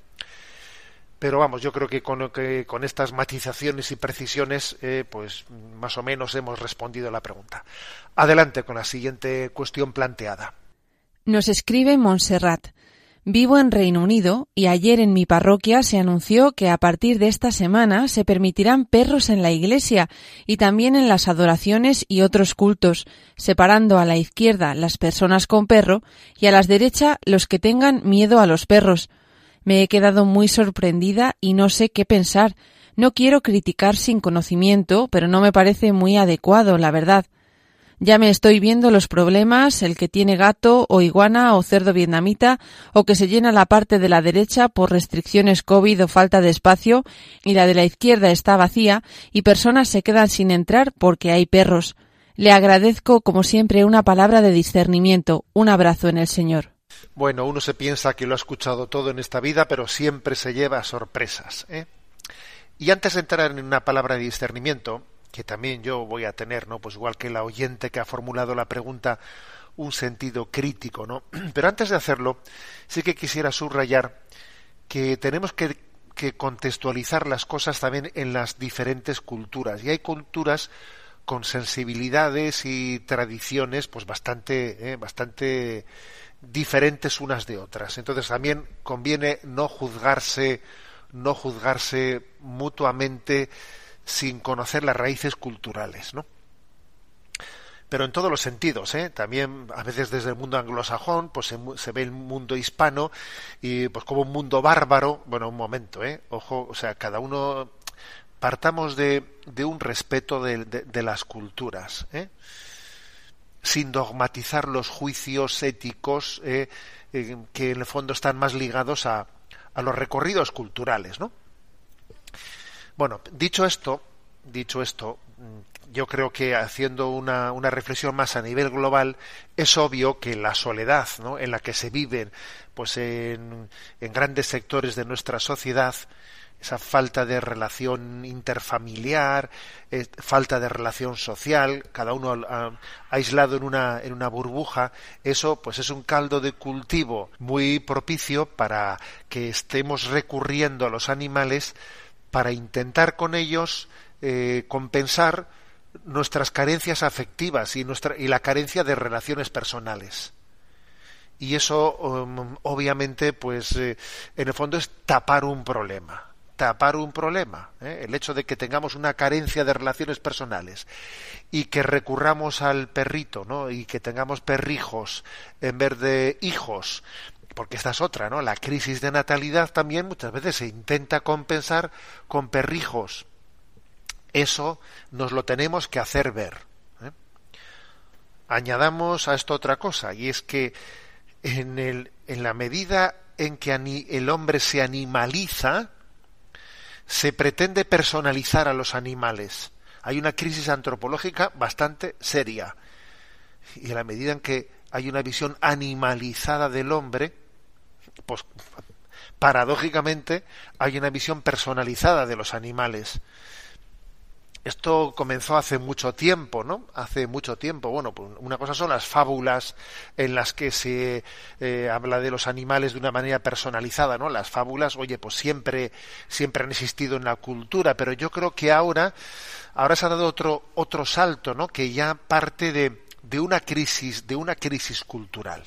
Pero vamos, yo creo que con, que con estas matizaciones y precisiones, eh, pues más o menos hemos respondido a la pregunta. Adelante con la siguiente cuestión planteada. Nos escribe Montserrat. Vivo en Reino Unido y ayer en mi parroquia se anunció que a partir de esta semana se permitirán perros en la iglesia y también en las adoraciones y otros cultos, separando a la izquierda las personas con perro y a la derecha los que tengan miedo a los perros. Me he quedado muy sorprendida y no sé qué pensar. No quiero criticar sin conocimiento, pero no me parece muy adecuado, la verdad. Ya me estoy viendo los problemas, el que tiene gato o iguana o cerdo vietnamita o que se llena la parte de la derecha por restricciones COVID o falta de espacio y la de la izquierda está vacía y personas se quedan sin entrar porque hay perros. Le agradezco como siempre una palabra de discernimiento. Un abrazo en el Señor. Bueno, uno se piensa que lo ha escuchado todo en esta vida, pero siempre se lleva sorpresas. ¿eh? Y antes de entrar en una palabra de discernimiento, que también yo voy a tener, ¿no? Pues igual que la oyente que ha formulado la pregunta, un sentido crítico, ¿no? Pero antes de hacerlo, sí que quisiera subrayar que tenemos que, contextualizar las cosas también en las diferentes culturas. Y hay culturas con sensibilidades y tradiciones, pues bastante, ¿eh? bastante diferentes unas de otras. Entonces también conviene no juzgarse, no juzgarse mutuamente sin conocer las raíces culturales, ¿no? Pero en todos los sentidos, ¿eh? También a veces desde el mundo anglosajón, pues se, ve el mundo hispano y pues como un mundo bárbaro. Bueno, un momento, ¿eh? Ojo, o sea, cada uno partamos de, de un respeto de, de las culturas, ¿eh? Sin dogmatizar los juicios éticos eh, eh, que en el fondo están más ligados a, a los recorridos culturales, ¿no? Bueno, dicho esto, dicho esto, mm, yo creo que haciendo una, una, reflexión más a nivel global, es obvio que la soledad ¿no? en la que se viven pues en, grandes sectores de nuestra sociedad esa falta de relación interfamiliar, eh, falta de relación social, cada uno aislado en una, en una burbuja, eso pues es un caldo de cultivo muy propicio para que estemos recurriendo a los animales para intentar con ellos eh, compensar nuestras carencias afectivas y, nuestra, y la carencia de relaciones personales y eso um, obviamente pues eh, en el fondo es tapar un problema tapar un problema, ¿eh? el hecho de que tengamos una carencia de relaciones personales y que recurramos al perrito, ¿no? y que tengamos perrijos en vez de hijos porque esta es otra, ¿no? La crisis de natalidad también muchas veces se intenta compensar con perrijos. Eso nos lo tenemos que hacer ver. ¿eh? Añadamos a esto otra cosa, y es que en, la medida en que el hombre se animaliza, se pretende personalizar a los animales. Hay una crisis antropológica bastante seria. Y en la medida en que hay una visión animalizada del hombre, pues paradójicamente hay una visión personalizada de los animales. Esto comenzó hace mucho tiempo, ¿no? Hace mucho tiempo. Bueno, pues una cosa son las fábulas en las que se eh, habla de los animales de una manera personalizada, ¿no? Las fábulas, oye, pues siempre, siempre han existido en la cultura, pero yo creo que ahora, ahora se ha dado otro, otro salto, ¿no? Que ya parte de, de una crisis, de una crisis cultural.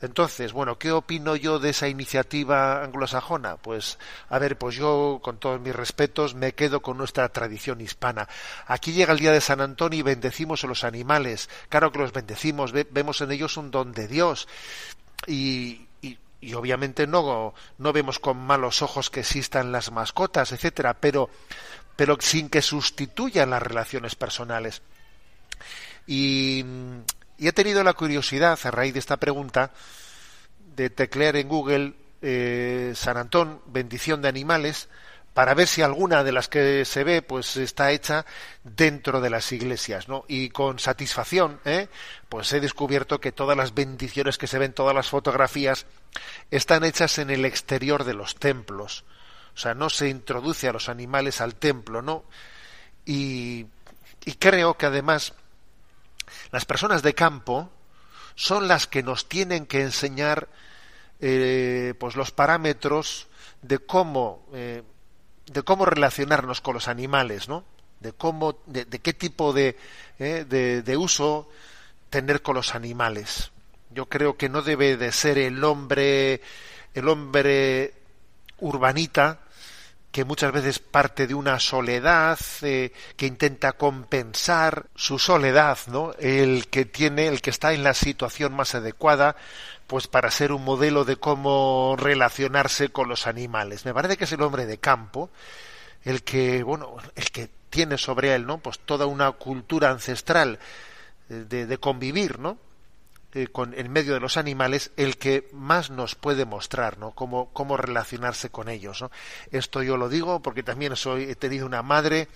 Entonces, bueno, ¿qué opino yo de esa iniciativa anglosajona? Pues, a ver, pues yo, con todos mis respetos, me quedo con nuestra tradición hispana. Aquí llega el día de San Antonio y bendecimos a los animales. Claro que los bendecimos, vemos en ellos un don de Dios. Y, y, obviamente no, no vemos con malos ojos que existan las mascotas, etcétera, pero, pero sin que sustituyan las relaciones personales. Y, he tenido la curiosidad, a raíz de esta pregunta, de teclear en Google eh, San Antón, bendición de animales, para ver si alguna de las que se ve pues está hecha dentro de las iglesias, ¿no? Y con satisfacción, ¿eh? pues he descubierto que todas las bendiciones que se ven, todas las fotografías, están hechas en el exterior de los templos. O sea, no se introduce a los animales al templo, ¿no? Y, y creo que además las personas de campo son las que nos tienen que enseñar eh, pues los parámetros de cómo eh, de cómo relacionarnos con los animales, ¿no? De cómo, de, qué tipo de, eh, de, de uso tener con los animales. Yo creo que no debe de ser el hombre, el hombre urbanita que muchas veces parte de una soledad eh, que intenta compensar su soledad, ¿no? El que tiene, el que está en la situación más adecuada, pues para ser un modelo de cómo relacionarse con los animales. Me parece que es el hombre de campo, el que, bueno, el que tiene sobre él, ¿no? Pues toda una cultura ancestral eh, de, de convivir, ¿no? Eh, con, en medio de los animales el que más nos puede mostrar, ¿no? Cómo, cómo relacionarse con ellos. Esto yo lo digo porque también soy, he tenido una madre,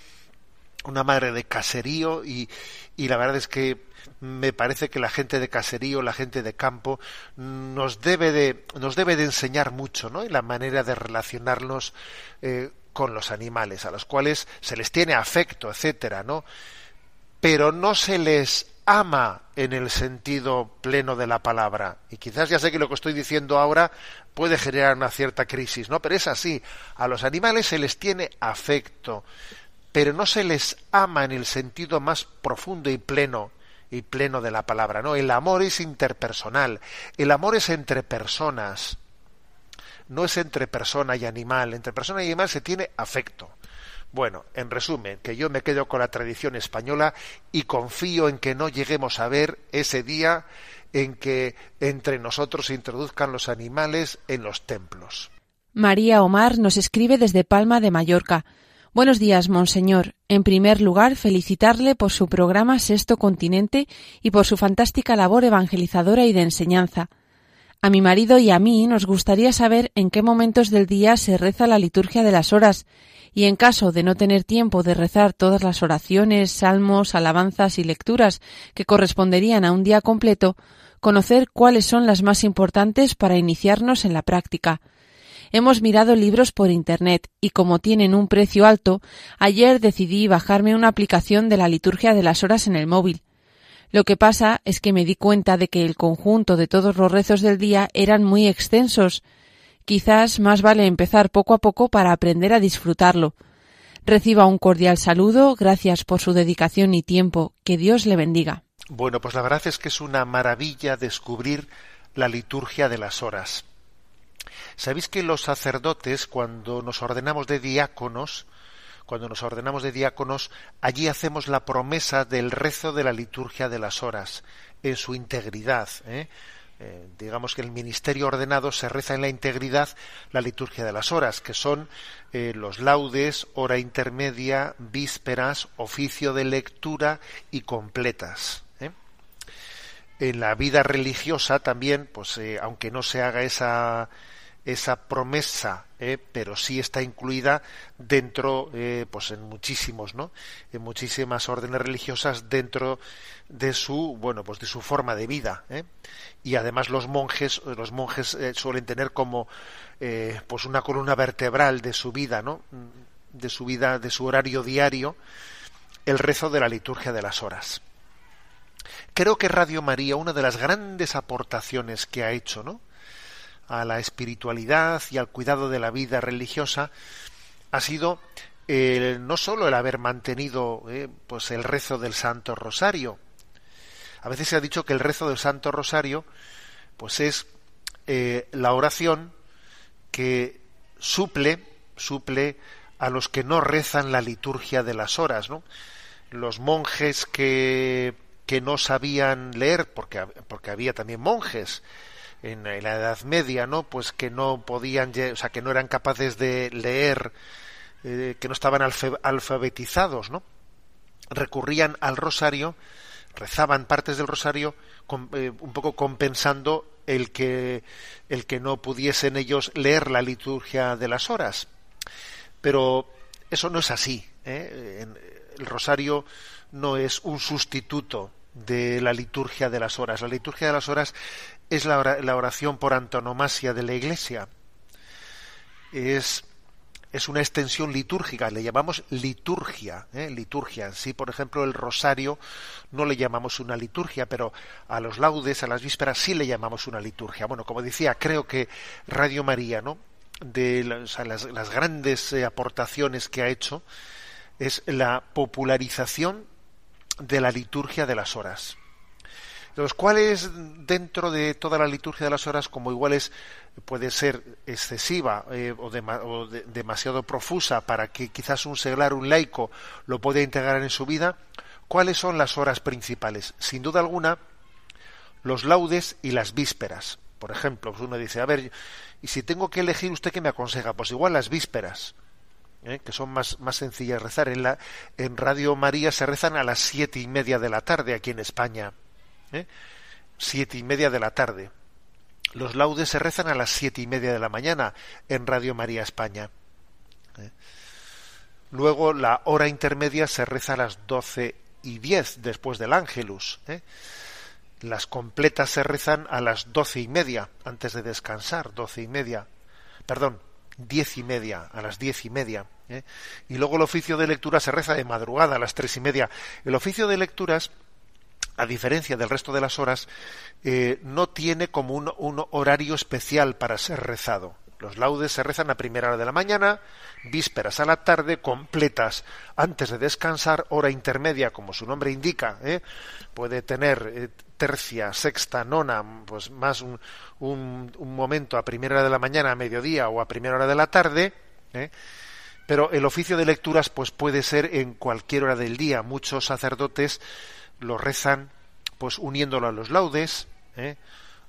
una madre de caserío y, y la verdad es que me parece que la gente de caserío, la gente de campo, nos debe de, nos debe de enseñar mucho, ¿no? En la manera de relacionarnos eh, con los animales, a los cuales se les tiene afecto, etcétera, ¿no? Pero no se les ama en el sentido pleno de la palabra. Y quizás ya sé que lo que estoy diciendo ahora puede generar una cierta crisis, ¿no? Pero es así. A los animales se les tiene afecto, pero no se les ama en el sentido más profundo y pleno y pleno de la palabra, ¿no? El amor es interpersonal, el amor es entre personas, no es entre persona y animal, entre persona y animal se tiene afecto. Bueno, en resumen, que yo me quedo con la tradición española y confío en que no lleguemos a ver ese día en que entre nosotros se introduzcan los animales en los templos. María Omar nos escribe desde Palma de Mallorca. Buenos días, Monseñor. En primer lugar, felicitarle por su programa Sexto Continente y por su fantástica labor evangelizadora y de enseñanza. A mi marido y a mí nos gustaría saber en qué momentos del día se reza la liturgia de las horas y en caso de no tener tiempo de rezar todas las oraciones, salmos, alabanzas y lecturas que corresponderían a un día completo, conocer cuáles son las más importantes para iniciarnos en la práctica. Hemos mirado libros por Internet y como tienen un precio alto, ayer decidí bajarme una aplicación de la liturgia de las horas en el móvil. Lo que pasa es que me di cuenta de que el conjunto de todos los rezos del día eran muy extensos, Quizás más vale empezar poco a poco para aprender a disfrutarlo. Reciba un cordial saludo, gracias por su dedicación y tiempo. Que Dios le bendiga. Bueno, pues la verdad es que es una maravilla descubrir la liturgia de las horas. ¿Sabéis que los sacerdotes, cuando nos ordenamos de diáconos, cuando nos ordenamos de diáconos, allí hacemos la promesa del rezo de la liturgia de las horas, en su integridad. ¿eh? Eh, digamos que el ministerio ordenado se reza en la integridad la liturgia de las horas, que son eh, los laudes, hora intermedia, vísperas, oficio de lectura y completas. ¿eh? En la vida religiosa también, pues aunque no se haga esa esa promesa, eh, pero sí está incluida dentro, eh, pues en muchísimos, ¿no? En muchísimas órdenes religiosas dentro de su, bueno, pues de su forma de vida. ¿eh? Y además los monjes, los monjes suelen tener como, pues una columna vertebral de su vida, ¿no? De su vida, de su horario diario, el rezo de la liturgia de las horas. Creo que Radio María, una de las grandes aportaciones que ha hecho, ¿no? A la espiritualidad y al cuidado de la vida religiosa ha sido no sólo el haber mantenido eh, pues el rezo del Santo Rosario. A veces se ha dicho que el rezo del Santo Rosario pues es eh, la oración que suple suple a los que no rezan la liturgia de las horas, ¿no? Los monjes que, que no sabían leer, porque, porque había también monjes en, la Edad Media, ¿no? Pues que no podían, o sea, que no eran capaces de leer, eh, que no estaban alfabetizados, ¿no? Recurrían al rosario, rezaban partes del rosario, eh, un poco compensando el que el que no pudiesen ellos leer la liturgia de las horas. Pero eso no es así. ¿eh? El rosario no es un sustituto de la liturgia de las horas. La liturgia de las horas es la oración por antonomasia de la Iglesia. Es, una extensión litúrgica, le llamamos liturgia, ¿eh? liturgia. Sí, por ejemplo, el rosario no le llamamos una liturgia, pero a los laudes, a las vísperas sí le llamamos una liturgia. Bueno, como decía, creo que Radio María, ¿no? De las, las grandes eh, aportaciones que ha hecho es la popularización de la liturgia de las horas los cuales dentro de toda la liturgia de las horas, como iguales puede ser excesiva eh, o, demasiado profusa para que quizás un seglar, un laico, lo pueda integrar en su vida, ¿cuáles son las horas principales? Sin duda alguna, los laudes y las vísperas. Por ejemplo, pues uno dice, a ver, y si tengo que elegir, ¿usted qué me aconseja? Pues igual las vísperas. ¿eh? que son más, más sencillas rezar. En, la, en Radio María se rezan a las siete y media de la tarde aquí en España. ¿Eh? siete y media de la tarde. Los laudes se rezan a las siete y media de la mañana en Radio María España. ¿eh? Luego la hora intermedia se reza a las doce y diez después del Ángelus. ¿eh? Las completas se rezan a las doce y media antes de descansar, doce y media. Perdón, diez y media, a las diez y media. Y luego el oficio de lectura se reza de madrugada a las tres y media. El oficio de lecturas a diferencia del resto de las horas, eh, no tiene como un, un, horario especial para ser rezado. Los laudes se rezan a primera hora de la mañana, vísperas a la tarde, completas antes de descansar, hora intermedia, como su nombre indica, ¿eh? puede tener eh, tercia, sexta, nona, pues más un, un, momento a primera hora de la mañana, a mediodía o a primera hora de la tarde, pero el oficio de lecturas pues puede ser en cualquier hora del día. Muchos sacerdotes lo rezan pues uniéndolo a los laudes ¿eh?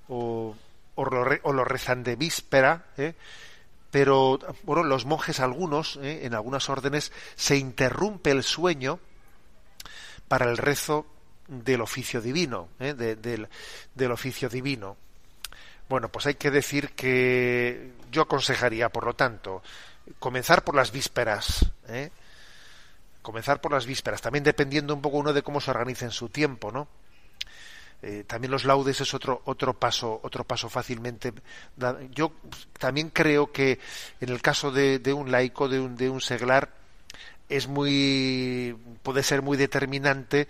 o, o, lo rezan de víspera ¿eh? pero bueno los monjes algunos ¿eh? en algunas órdenes se interrumpe el sueño para el rezo del oficio divino del, del oficio divino bueno pues hay que decir que yo aconsejaría por lo tanto comenzar por las vísperas. Comenzar por las vísperas, también dependiendo un poco uno de cómo se organiza en su tiempo, ¿no? Eh, también los laudes es otro otro paso otro paso fácilmente yo también creo que en el caso de, un laico de un de un seglar es muy puede ser muy determinante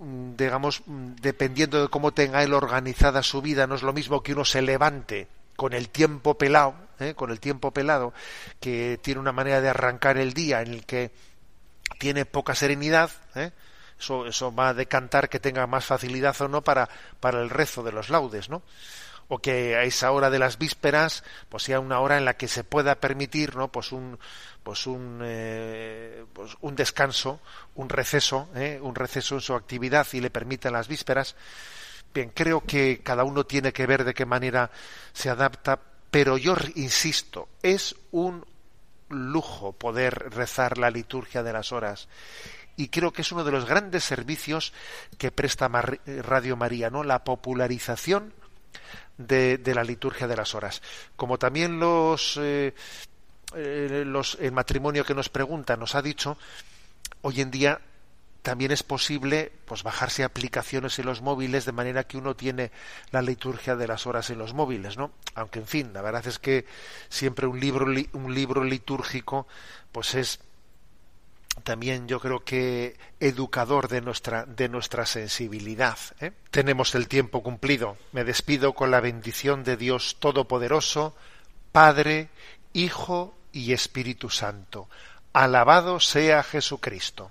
mm, digamos mm, dependiendo de cómo tenga él organizada su vida no es lo mismo que uno se levante con el tiempo pelado ¿eh? con el tiempo pelado que tiene una manera de arrancar el día en el que tiene poca serenidad, ¿eh? eso, eso va a decantar que tenga más facilidad o no para, para el rezo de los laudes, ¿no? o que a esa hora de las vísperas pues sea una hora en la que se pueda permitir no pues un pues un eh, pues un descanso un receso ¿eh? un receso en su actividad y le permita las vísperas Bien, creo que cada uno tiene que ver de qué manera se adapta, pero yo insisto, es un lujo poder rezar la liturgia de las horas y creo que es uno de los grandes servicios que presta Radio María, ¿no? La popularización de, la liturgia de las horas. Como también los, eh, eh, los el matrimonio que nos pregunta nos ha dicho, hoy en día también es posible pues bajarse aplicaciones en los móviles de manera que uno tiene la liturgia de las horas en los móviles, ¿no? Aunque en fin, la verdad es que siempre un libro un libro litúrgico pues es también yo creo que educador de nuestra de nuestra sensibilidad. ¿eh? Tenemos el tiempo cumplido. Me despido con la bendición de Dios Todopoderoso, Padre, Hijo y Espíritu Santo. Alabado sea Jesucristo.